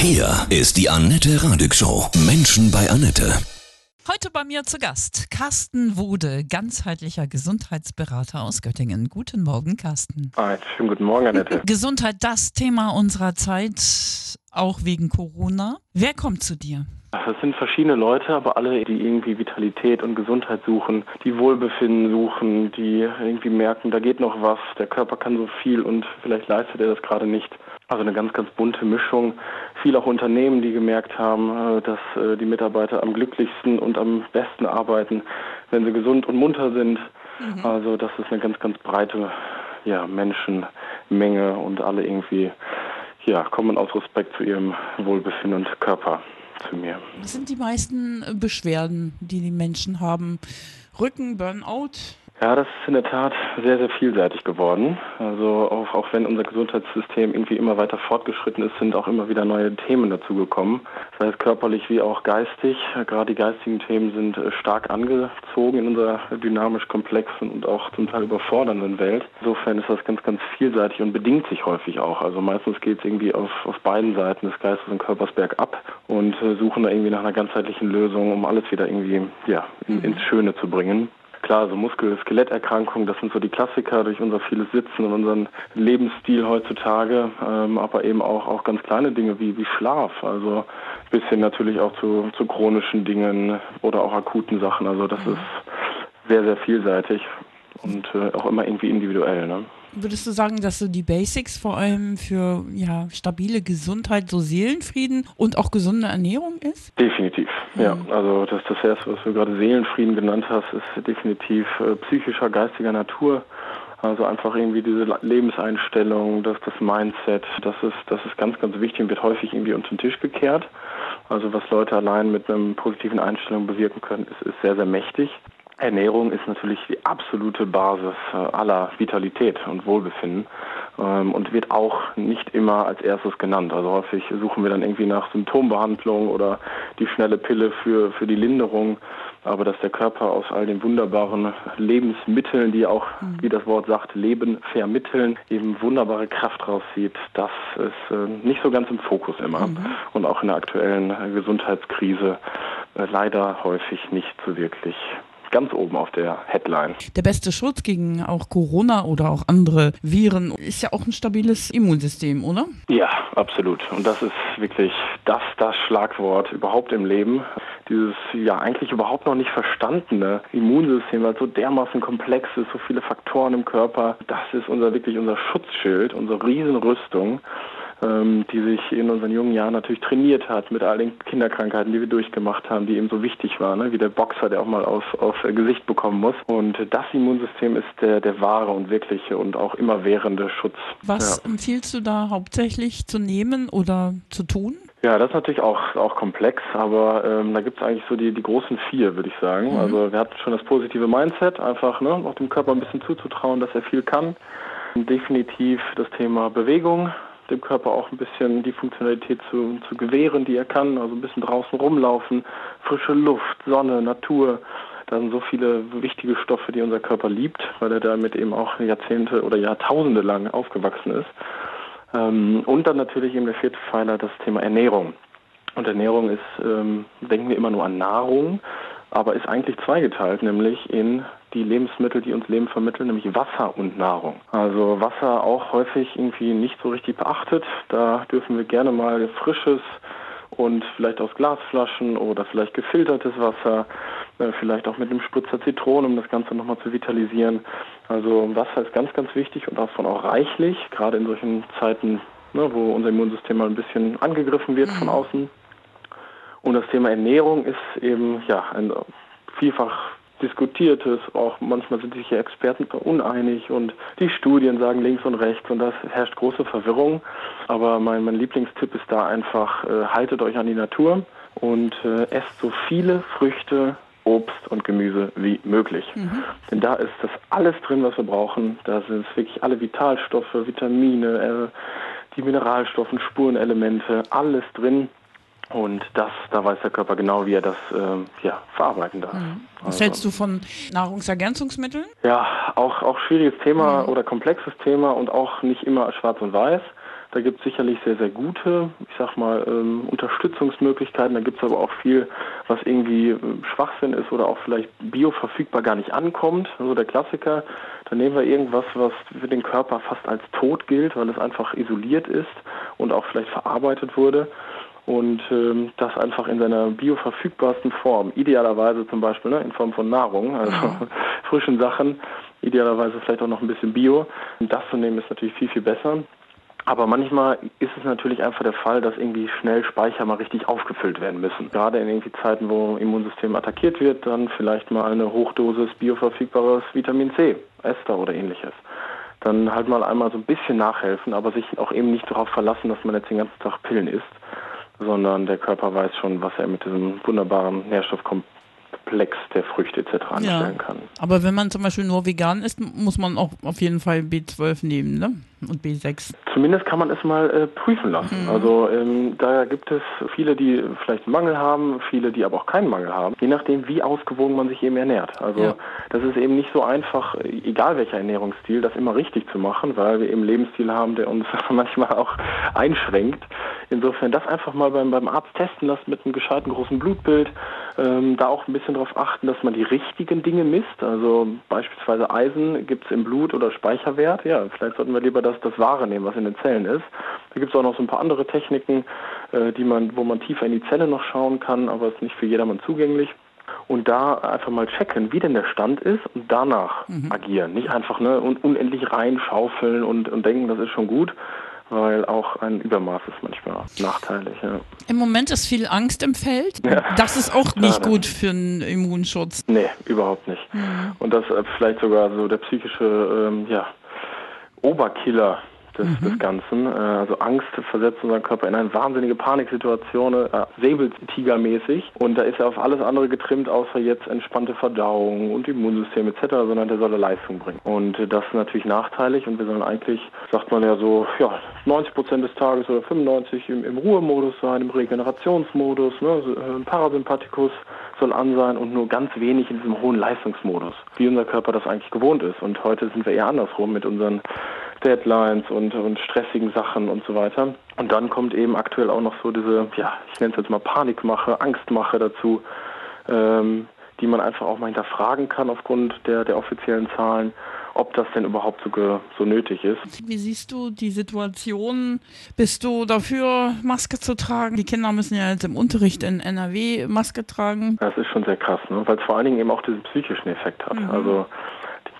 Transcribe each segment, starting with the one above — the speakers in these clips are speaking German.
Hier ist die Annette Radig Show. Menschen bei Annette. Heute bei mir zu Gast Carsten Wude, ganzheitlicher Gesundheitsberater aus Göttingen. Guten Morgen, Carsten. Ah, schönen guten Morgen, Annette. Gesundheit, das Thema unserer Zeit, auch wegen Corona. Wer kommt zu dir? Es sind verschiedene Leute, aber alle, die irgendwie Vitalität und Gesundheit suchen, die Wohlbefinden suchen, die irgendwie merken, da geht noch was, der Körper kann so viel und vielleicht leistet er das gerade nicht. Also eine ganz, ganz bunte Mischung. Viel auch Unternehmen, die gemerkt haben, äh, dass äh, die Mitarbeiter am glücklichsten und am besten arbeiten, wenn sie gesund und munter sind. Mhm. Also das ist eine ganz, ganz breite ja, Menschenmenge und alle irgendwie ja, kommen aus Respekt zu ihrem Wohlbefinden und Körper zu mir. Was sind die meisten Beschwerden, die die Menschen haben? Rücken, Burnout? Ja, das ist in der Tat sehr, sehr vielseitig geworden. Also auch, auch wenn unser Gesundheitssystem irgendwie immer weiter fortgeschritten ist, sind auch immer wieder neue Themen dazugekommen. Sei es körperlich wie auch geistig. Gerade die geistigen Themen sind äh, stark angezogen in unserer dynamisch komplexen und auch zum Teil überfordernden Welt. Insofern ist das ganz, ganz vielseitig und bedingt sich häufig auch. Also meistens geht es irgendwie auf, auf beiden Seiten des Geistes und Körpers bergab und äh, suchen da irgendwie nach einer ganzheitlichen Lösung, um alles wieder irgendwie ja, in, ins Schöne zu bringen. Klar, so Muskel-Skeletterkrankungen, das sind so die Klassiker durch unser vieles Sitzen und unseren Lebensstil heutzutage, ähm, aber eben auch, auch ganz kleine Dinge wie, wie Schlaf, also bis hin natürlich auch zu, zu chronischen Dingen oder auch akuten Sachen. Also das mhm. ist sehr, sehr vielseitig und äh, auch immer irgendwie individuell. Ne? Würdest du sagen, dass so die Basics vor allem für ja, stabile Gesundheit, so Seelenfrieden und auch gesunde Ernährung ist? Definitiv, mhm. ja. Also das, das erste, was du gerade Seelenfrieden genannt hast, ist definitiv äh, psychischer, geistiger Natur. Also einfach irgendwie diese Lebenseinstellung, das, das Mindset, das ist, das ist ganz, ganz wichtig und wird häufig irgendwie unter den Tisch gekehrt. Also was Leute allein mit einer positiven Einstellung bewirken können, ist, ist sehr, sehr mächtig. Ernährung ist natürlich die absolute Basis äh, aller Vitalität und Wohlbefinden ähm, und wird auch nicht immer als erstes genannt. Also häufig suchen wir dann irgendwie nach Symptombehandlung oder die schnelle Pille für, für die Linderung. Aber dass der Körper aus all den wunderbaren Lebensmitteln, die auch, mhm. wie das Wort sagt, Leben vermitteln, eben wunderbare Kraft rauszieht, das ist äh, nicht so ganz im Fokus immer. Mhm. Und auch in der aktuellen Gesundheitskrise äh, leider häufig nicht so wirklich ganz oben auf der Headline. Der beste Schutz gegen auch Corona oder auch andere Viren ist ja auch ein stabiles Immunsystem, oder? Ja, absolut. Und das ist wirklich das, das Schlagwort überhaupt im Leben. Dieses ja eigentlich überhaupt noch nicht verstandene Immunsystem, weil es so dermaßen komplex ist, so viele Faktoren im Körper. Das ist unser wirklich unser Schutzschild, unsere Riesenrüstung ähm, die sich in unseren jungen Jahren natürlich trainiert hat mit all den Kinderkrankheiten, die wir durchgemacht haben, die eben so wichtig waren, ne? wie der Boxer, der auch mal auf, auf Gesicht bekommen muss. Und das Immunsystem ist der, der wahre und wirkliche und auch immerwährende Schutz. Was ja. empfiehlst du da hauptsächlich zu nehmen oder zu tun? Ja, das ist natürlich auch, auch komplex, aber ähm, da gibt es eigentlich so die, die großen vier, würde ich sagen. Mhm. Also wir hatten schon das positive Mindset, einfach ne, auch dem Körper ein bisschen zuzutrauen, dass er viel kann. Definitiv das Thema Bewegung, dem Körper auch ein bisschen die Funktionalität zu, zu gewähren, die er kann. Also ein bisschen draußen rumlaufen, frische Luft, Sonne, Natur. Da sind so viele wichtige Stoffe, die unser Körper liebt, weil er damit eben auch Jahrzehnte oder Jahrtausende lang aufgewachsen ist. Ähm, und dann natürlich eben der vierte Pfeiler, das Thema Ernährung. Und Ernährung ist, ähm, denken wir immer nur an Nahrung, aber ist eigentlich zweigeteilt, nämlich in die Lebensmittel, die uns Leben vermitteln, nämlich Wasser und Nahrung. Also Wasser auch häufig irgendwie nicht so richtig beachtet. Da dürfen wir gerne mal frisches und vielleicht aus Glasflaschen oder vielleicht gefiltertes Wasser, äh, vielleicht auch mit einem Spritzer Zitronen, um das Ganze nochmal zu vitalisieren. Also Wasser ist ganz, ganz wichtig und davon auch reichlich, gerade in solchen Zeiten, ne, wo unser Immunsystem mal ein bisschen angegriffen wird von mhm. außen. Und das Thema Ernährung ist eben ja ein vielfach diskutiertes, auch manchmal sind sich Experten uneinig und die Studien sagen links und rechts und das herrscht große Verwirrung. Aber mein, mein Lieblingstipp ist da einfach, äh, haltet euch an die Natur und äh, esst so viele Früchte, Obst und Gemüse wie möglich. Mhm. Denn da ist das alles drin, was wir brauchen. Da sind wirklich alle Vitalstoffe, Vitamine, äh, die Mineralstoffe, Spurenelemente, alles drin. Und das, da weiß der Körper genau, wie er das ähm, ja, verarbeiten darf. Mhm. Was also, hältst du von Nahrungsergänzungsmitteln? Ja, auch, auch schwieriges Thema mhm. oder komplexes Thema und auch nicht immer schwarz und weiß. Da gibt es sicherlich sehr, sehr gute, ich sag mal, ähm, Unterstützungsmöglichkeiten. Da gibt es aber auch viel, was irgendwie äh, Schwachsinn ist oder auch vielleicht bioverfügbar gar nicht ankommt. Also der Klassiker, da nehmen wir irgendwas, was für den Körper fast als tot gilt, weil es einfach isoliert ist und auch vielleicht verarbeitet wurde und ähm, das einfach in seiner bioverfügbarsten Form, idealerweise zum Beispiel ne, in Form von Nahrung, also mhm. frischen Sachen, idealerweise vielleicht auch noch ein bisschen Bio. Und das zu nehmen ist natürlich viel, viel besser. Aber manchmal ist es natürlich einfach der Fall, dass irgendwie schnell Speicher mal richtig aufgefüllt werden müssen. Gerade in irgendwie Zeiten, wo Immunsystem attackiert wird, dann vielleicht mal eine Hochdosis bioverfügbares Vitamin C, Ester oder ähnliches. Dann halt mal einmal so ein bisschen nachhelfen, aber sich auch eben nicht darauf verlassen, dass man jetzt den ganzen Tag Pillen isst, sondern der Körper weiß schon, was er mit diesem wunderbaren Nährstoffkomplex Komplex der Früchte etc. anstellen ja. kann. Aber wenn man zum Beispiel nur vegan isst, muss man auch auf jeden Fall B12 nehmen, ne? Und B6. Zumindest kann man es mal äh, prüfen lassen. Mhm. Also ähm, da gibt es viele, die vielleicht einen Mangel haben, viele, die aber auch keinen Mangel haben, je nachdem, wie ausgewogen man sich eben ernährt. Also ja. das ist eben nicht so einfach, egal welcher Ernährungsstil, das immer richtig zu machen, weil wir eben einen Lebensstil haben, der uns manchmal auch einschränkt. Insofern das einfach mal beim, beim Arzt testen lassen mit einem gescheiten großen Blutbild. Ähm, da auch ein bisschen darauf achten, dass man die richtigen Dinge misst. Also beispielsweise Eisen gibt es im Blut oder Speicherwert. Ja, vielleicht sollten wir lieber das, das Wahre nehmen, was in den Zellen ist. Da gibt es auch noch so ein paar andere Techniken, äh, die man, wo man tiefer in die Zelle noch schauen kann, aber es ist nicht für jedermann zugänglich und da einfach mal checken, wie denn der Stand ist und danach mhm. agieren. Nicht einfach ne, unendlich reinschaufeln und, und denken, das ist schon gut, weil auch ein Übermaß ist manchmal nachteilig. Ja. Im Moment ist viel Angst im Feld. Ja. Das ist auch nicht gut für einen Immunschutz. Nee, überhaupt nicht. Mhm. Und das äh, vielleicht sogar so der psychische ähm, ja, Oberkiller des, mhm. des Ganzen. Äh, also Angst versetzt unseren Körper in eine wahnsinnige Paniksituation, äh, Säbeltigermäßig. Und da ist er auf alles andere getrimmt, außer jetzt entspannte Verdauung und Immunsystem etc., sondern der soll Leistung bringen. Und äh, das ist natürlich nachteilig und wir sollen eigentlich, sagt man ja so, ja, 90 Prozent des Tages oder 95 im, im Ruhemodus sein, im Regenerationsmodus, ne, äh, Parasympathikus soll an sein und nur ganz wenig in diesem hohen Leistungsmodus, wie unser Körper das eigentlich gewohnt ist. Und heute sind wir eher andersrum mit unseren Deadlines und, und stressigen Sachen und so weiter. Und dann kommt eben aktuell auch noch so diese, ja, ich nenne es jetzt mal Panikmache, Angstmache dazu, ähm, die man einfach auch mal hinterfragen kann aufgrund der, der offiziellen Zahlen, ob das denn überhaupt so, so nötig ist. Wie siehst du die Situation? Bist du dafür, Maske zu tragen? Die Kinder müssen ja jetzt im Unterricht in NRW Maske tragen. Das ist schon sehr krass, ne? weil es vor allen Dingen eben auch diesen psychischen Effekt hat. Mhm. Also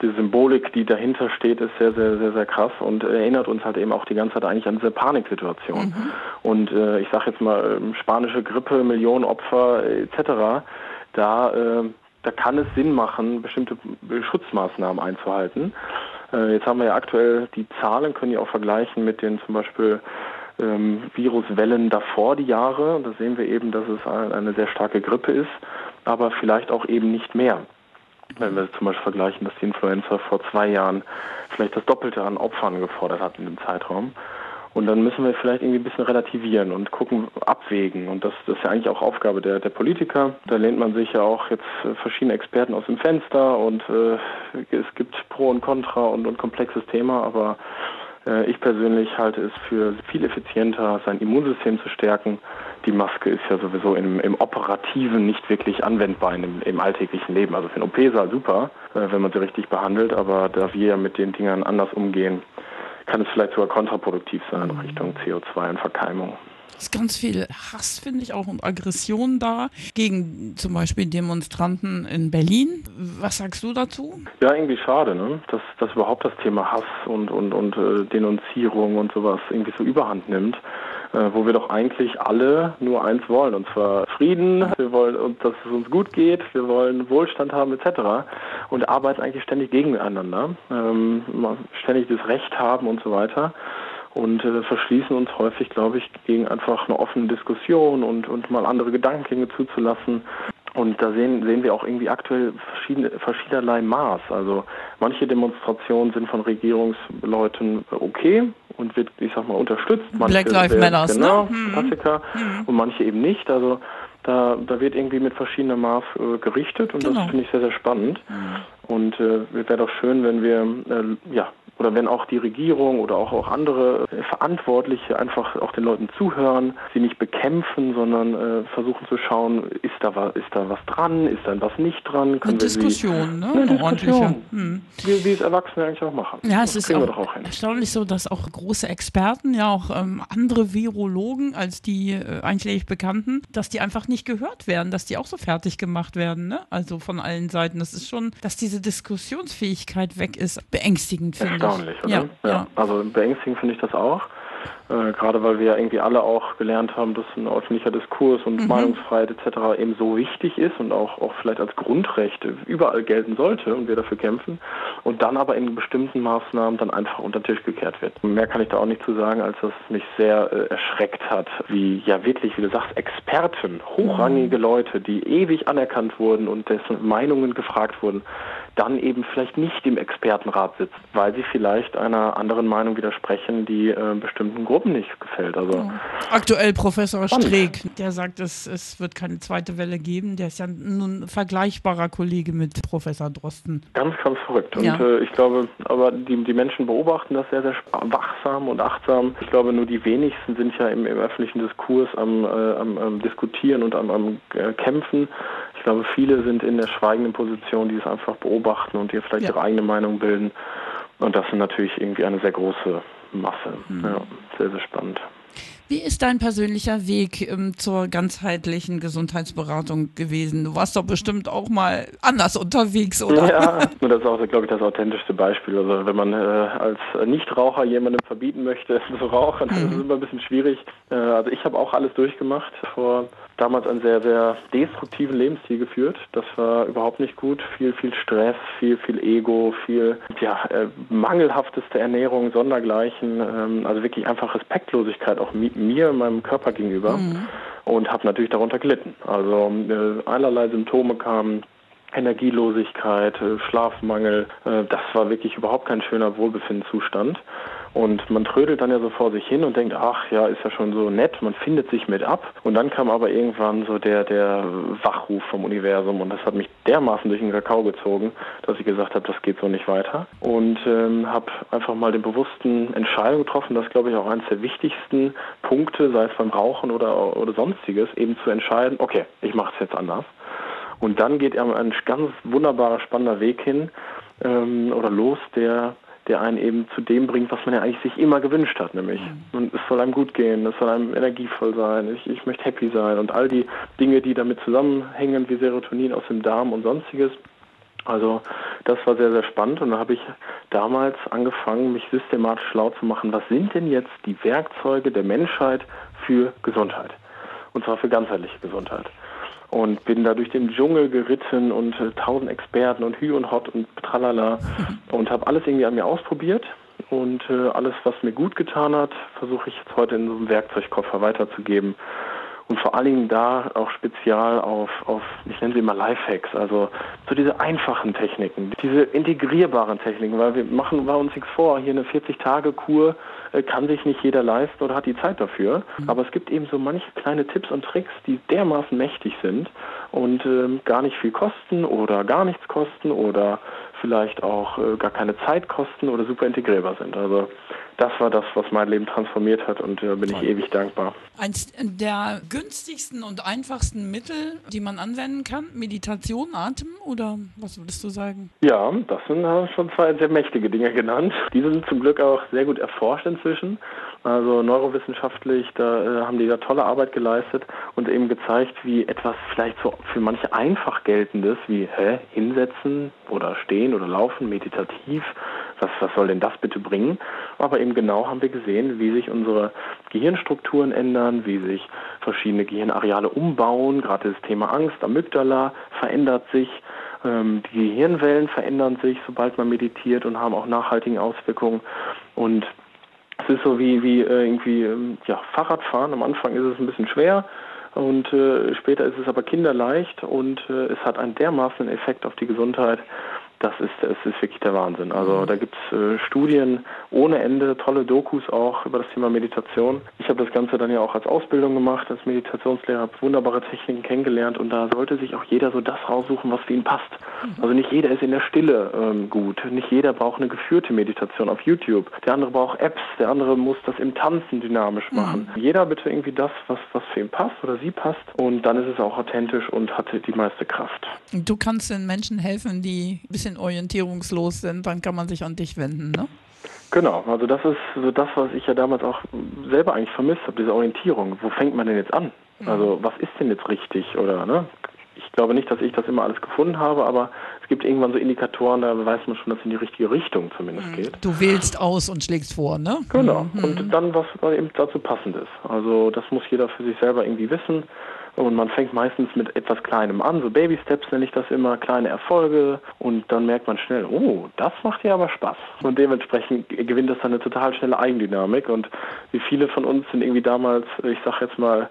die Symbolik, die dahinter steht, ist sehr, sehr, sehr, sehr krass und erinnert uns halt eben auch die ganze Zeit eigentlich an diese Paniksituation. Mhm. Und äh, ich sage jetzt mal, ähm, spanische Grippe, Millionen Opfer etc., da, äh, da kann es Sinn machen, bestimmte Schutzmaßnahmen einzuhalten. Äh, jetzt haben wir ja aktuell die Zahlen, können ja auch vergleichen mit den zum Beispiel ähm, Viruswellen davor, die Jahre. Da sehen wir eben, dass es eine sehr starke Grippe ist, aber vielleicht auch eben nicht mehr. Wenn wir zum Beispiel vergleichen, dass die Influenza vor zwei Jahren vielleicht das Doppelte an Opfern gefordert hat in dem Zeitraum. Und dann müssen wir vielleicht irgendwie ein bisschen relativieren und gucken, abwägen. Und das, das ist ja eigentlich auch Aufgabe der, der Politiker. Da lehnt man sich ja auch jetzt äh, verschiedene Experten aus dem Fenster und äh, es gibt Pro und Contra und, und komplexes Thema, aber äh, ich persönlich halte es für viel effizienter, sein Immunsystem zu stärken. Die Maske ist ja sowieso im, im Operativen nicht wirklich anwendbar im, im alltäglichen Leben. Also für ein OP-Saal super, äh, wenn man sie richtig behandelt, aber da wir ja mit den Dingern anders umgehen, kann es vielleicht sogar kontraproduktiv sein in Richtung CO2 und Verkeimung. Es ist ganz viel Hass, finde ich, auch und Aggression da gegen zum Beispiel Demonstranten in Berlin. Was sagst du dazu? Ja, irgendwie schade, ne? dass, dass überhaupt das Thema Hass und, und, und äh, Denunzierung und sowas irgendwie so überhand nimmt. Äh, wo wir doch eigentlich alle nur eins wollen, und zwar Frieden, wir wollen, dass es uns gut geht, wir wollen Wohlstand haben etc. und arbeiten eigentlich ständig gegeneinander, ähm, ständig das Recht haben und so weiter und äh, verschließen uns häufig, glaube ich, gegen einfach eine offene Diskussion und, und mal andere Gedankengänge zuzulassen. Und da sehen, sehen wir auch irgendwie aktuell verschiedene, verschiedenerlei Maß. Also manche Demonstrationen sind von Regierungsleuten okay und wird, ich sag mal, unterstützt. Manche Black Lives Matter, genau, ne? Klassiker. Mhm. Und manche eben nicht. Also da, da wird irgendwie mit verschiedenem Maß äh, gerichtet und genau. das finde ich sehr, sehr spannend. Mhm. Und äh, wäre doch schön, wenn wir äh, ja, oder wenn auch die Regierung oder auch, auch andere Verantwortliche einfach auch den Leuten zuhören, sie nicht bekämpfen, sondern äh, versuchen zu schauen, ist da, was, ist da was dran, ist da was nicht dran. Können eine Diskussion, sie, ne? Eine, Diskussion, hm. wie, wie es Erwachsene eigentlich auch machen. Ja, es das ist auch, auch erstaunlich so, dass auch große Experten, ja auch ähm, andere Virologen als die äh, eigentlich Bekannten, dass die einfach nicht gehört werden, dass die auch so fertig gemacht werden, ne? also von allen Seiten. Das ist schon, dass diese Diskussionsfähigkeit weg ist, beängstigend, finde ich. Erstaunlich, oder? Ja, ja. ja. Also beängstigend finde ich das auch. Äh, gerade weil wir ja irgendwie alle auch gelernt haben, dass ein öffentlicher Diskurs und mhm. Meinungsfreiheit etc. eben so wichtig ist und auch, auch vielleicht als Grundrecht überall gelten sollte und wir dafür kämpfen und dann aber in bestimmten Maßnahmen dann einfach unter den Tisch gekehrt wird. Mehr kann ich da auch nicht zu sagen, als dass es mich sehr äh, erschreckt hat, wie ja wirklich, wie du sagst, Experten, hochrangige mhm. Leute, die ewig anerkannt wurden und dessen Meinungen gefragt wurden, dann eben vielleicht nicht im Expertenrat sitzt, weil sie vielleicht einer anderen Meinung widersprechen, die äh, bestimmten Gruppen nicht gefällt. Also ja. Aktuell Professor. Streeck, der sagt, es, es wird keine zweite Welle geben. Der ist ja nun vergleichbarer Kollege mit Professor Drosten. Ganz, ganz verrückt. Und ja. äh, ich glaube, aber die, die Menschen beobachten das sehr, sehr wachsam und achtsam. Ich glaube, nur die wenigsten sind ja im, im öffentlichen Diskurs am, äh, am, am, Diskutieren und am, am äh, Kämpfen. Ich glaube, viele sind in der schweigenden Position, die es einfach beobachten und die vielleicht ja. ihre eigene Meinung bilden. Und das ist natürlich irgendwie eine sehr große Masse. Mhm. Ja, sehr, sehr spannend. Wie ist dein persönlicher Weg ähm, zur ganzheitlichen Gesundheitsberatung gewesen? Du warst doch bestimmt auch mal anders unterwegs, oder? Ja, nur das ist auch, glaube ich, das authentischste Beispiel. Also wenn man äh, als Nichtraucher jemandem verbieten möchte zu rauchen, mhm. das ist immer ein bisschen schwierig. Äh, also ich habe auch alles durchgemacht vor damals einen sehr, sehr destruktiven Lebensstil geführt. Das war überhaupt nicht gut. Viel, viel Stress, viel, viel Ego, viel ja, äh, mangelhafteste Ernährung, Sondergleichen. Ähm, also wirklich einfach Respektlosigkeit auch mi mir, meinem Körper gegenüber. Mhm. Und habe natürlich darunter gelitten. Also äh, einerlei Symptome kamen, Energielosigkeit, äh, Schlafmangel. Äh, das war wirklich überhaupt kein schöner Wohlbefindenszustand. Und man trödelt dann ja so vor sich hin und denkt, ach ja, ist ja schon so nett, man findet sich mit ab. Und dann kam aber irgendwann so der, der Wachruf vom Universum und das hat mich dermaßen durch den Kakao gezogen, dass ich gesagt habe, das geht so nicht weiter. Und ähm, habe einfach mal den bewussten Entscheidung getroffen, das glaube ich auch eines der wichtigsten Punkte, sei es beim Rauchen oder, oder sonstiges, eben zu entscheiden, okay, ich mache es jetzt anders. Und dann geht ein ganz wunderbarer, spannender Weg hin ähm, oder los, der der einen eben zu dem bringt, was man ja eigentlich sich immer gewünscht hat, nämlich mhm. und es soll einem gut gehen, es soll einem energievoll sein, ich, ich möchte happy sein und all die Dinge, die damit zusammenhängen, wie Serotonin aus dem Darm und sonstiges. Also das war sehr, sehr spannend und da habe ich damals angefangen, mich systematisch schlau zu machen, was sind denn jetzt die Werkzeuge der Menschheit für Gesundheit? Und zwar für ganzheitliche Gesundheit und bin da durch den Dschungel geritten und äh, tausend Experten und Hü und Hot und tralala. Und habe alles irgendwie an mir ausprobiert. Und äh, alles, was mir gut getan hat, versuche ich jetzt heute in so einem Werkzeugkoffer weiterzugeben und vor allen Dingen da auch spezial auf, auf ich nenne sie immer Lifehacks, also so diese einfachen Techniken, diese integrierbaren Techniken, weil wir machen wir uns nichts vor, hier eine 40-Tage-Kur äh, kann sich nicht jeder leisten oder hat die Zeit dafür, mhm. aber es gibt eben so manche kleine Tipps und Tricks, die dermaßen mächtig sind und ähm, gar nicht viel kosten oder gar nichts kosten oder vielleicht auch äh, gar keine Zeit kosten oder super integrierbar sind. Also das war das, was mein Leben transformiert hat und äh, bin Toll. ich ewig dankbar. Eins der günstigsten und einfachsten Mittel, die man anwenden kann, Meditation, Atem oder was würdest du sagen? Ja, das sind äh, schon zwei sehr mächtige Dinge genannt. Die sind zum Glück auch sehr gut erforscht inzwischen. Also neurowissenschaftlich, da äh, haben die da tolle Arbeit geleistet und eben gezeigt, wie etwas vielleicht so für manche einfach geltendes, wie hä, hinsetzen oder stehen oder laufen, meditativ, was, was soll denn das bitte bringen? Aber eben genau haben wir gesehen, wie sich unsere Gehirnstrukturen ändern, wie sich verschiedene Gehirnareale umbauen, gerade das Thema Angst, Amygdala verändert sich, ähm, die Gehirnwellen verändern sich, sobald man meditiert und haben auch nachhaltige Auswirkungen. Und es ist so wie, wie äh, irgendwie ähm, ja, Fahrradfahren. Am Anfang ist es ein bisschen schwer und äh, später ist es aber kinderleicht und äh, es hat einen dermaßen Effekt auf die Gesundheit, das ist, das ist wirklich der Wahnsinn. Also da gibt's äh, Studien ohne Ende, tolle Dokus auch über das Thema Meditation. Ich habe das Ganze dann ja auch als Ausbildung gemacht, als Meditationslehrer, habe wunderbare Techniken kennengelernt und da sollte sich auch jeder so das raussuchen, was für ihn passt. Mhm. Also nicht jeder ist in der Stille ähm, gut, nicht jeder braucht eine geführte Meditation auf YouTube. Der andere braucht Apps, der andere muss das im Tanzen dynamisch mhm. machen. Mhm. Jeder bitte irgendwie das, was, was für ihn passt oder sie passt und dann ist es auch authentisch und hat die meiste Kraft. Du kannst den Menschen helfen, die ein bisschen orientierungslos sind, dann kann man sich an dich wenden, ne? Genau, also das ist so das, was ich ja damals auch selber eigentlich vermisst habe, diese Orientierung. Wo fängt man denn jetzt an? Mhm. Also was ist denn jetzt richtig oder ne? Ich glaube nicht, dass ich das immer alles gefunden habe, aber es gibt irgendwann so Indikatoren, da weiß man schon, dass es in die richtige Richtung zumindest mhm. geht. Du wählst aus und schlägst vor, ne? Genau. Mhm. Und dann, was eben dazu passend ist. Also das muss jeder für sich selber irgendwie wissen. Und man fängt meistens mit etwas Kleinem an, so Baby Steps nenne ich das immer, kleine Erfolge. Und dann merkt man schnell, oh, das macht ja aber Spaß. Und dementsprechend gewinnt das dann eine total schnelle Eigendynamik. Und wie viele von uns sind irgendwie damals, ich sag jetzt mal,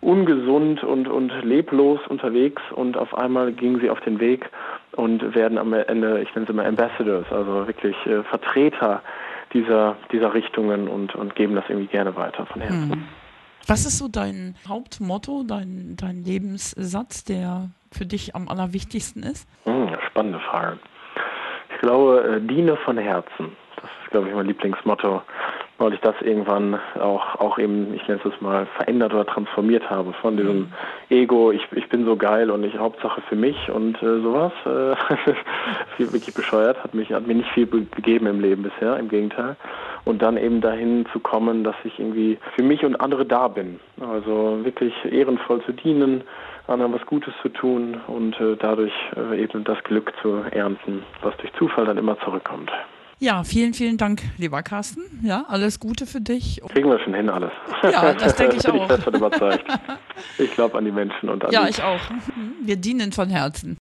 ungesund und, und leblos unterwegs und auf einmal gingen sie auf den Weg und werden am Ende, ich nenne sie mal Ambassadors, also wirklich äh, Vertreter dieser, dieser Richtungen und, und geben das irgendwie gerne weiter von Herzen. Mhm. Was ist so dein Hauptmotto, dein, dein Lebenssatz, der für dich am allerwichtigsten ist? Hm, spannende Frage. Ich glaube, äh, diene von Herzen. Das ist, glaube ich, mein Lieblingsmotto, weil ich das irgendwann auch, auch eben, ich nenne es mal, verändert oder transformiert habe von diesem mhm. Ego, ich, ich bin so geil und ich Hauptsache für mich und äh, sowas. Äh, wirklich bescheuert, hat, mich, hat mir nicht viel gegeben im Leben bisher, im Gegenteil und dann eben dahin zu kommen, dass ich irgendwie für mich und andere da bin. Also wirklich ehrenvoll zu dienen, anderen was Gutes zu tun und äh, dadurch äh, eben das Glück zu ernten, was durch Zufall dann immer zurückkommt. Ja, vielen, vielen Dank, lieber Carsten. Ja, alles Gute für dich. Kriegen wir schon hin, alles. Ja, das denke ich auch. Bin ich fest überzeugt. Ich glaube an die Menschen und an Ja, ich auch. Wir dienen von Herzen.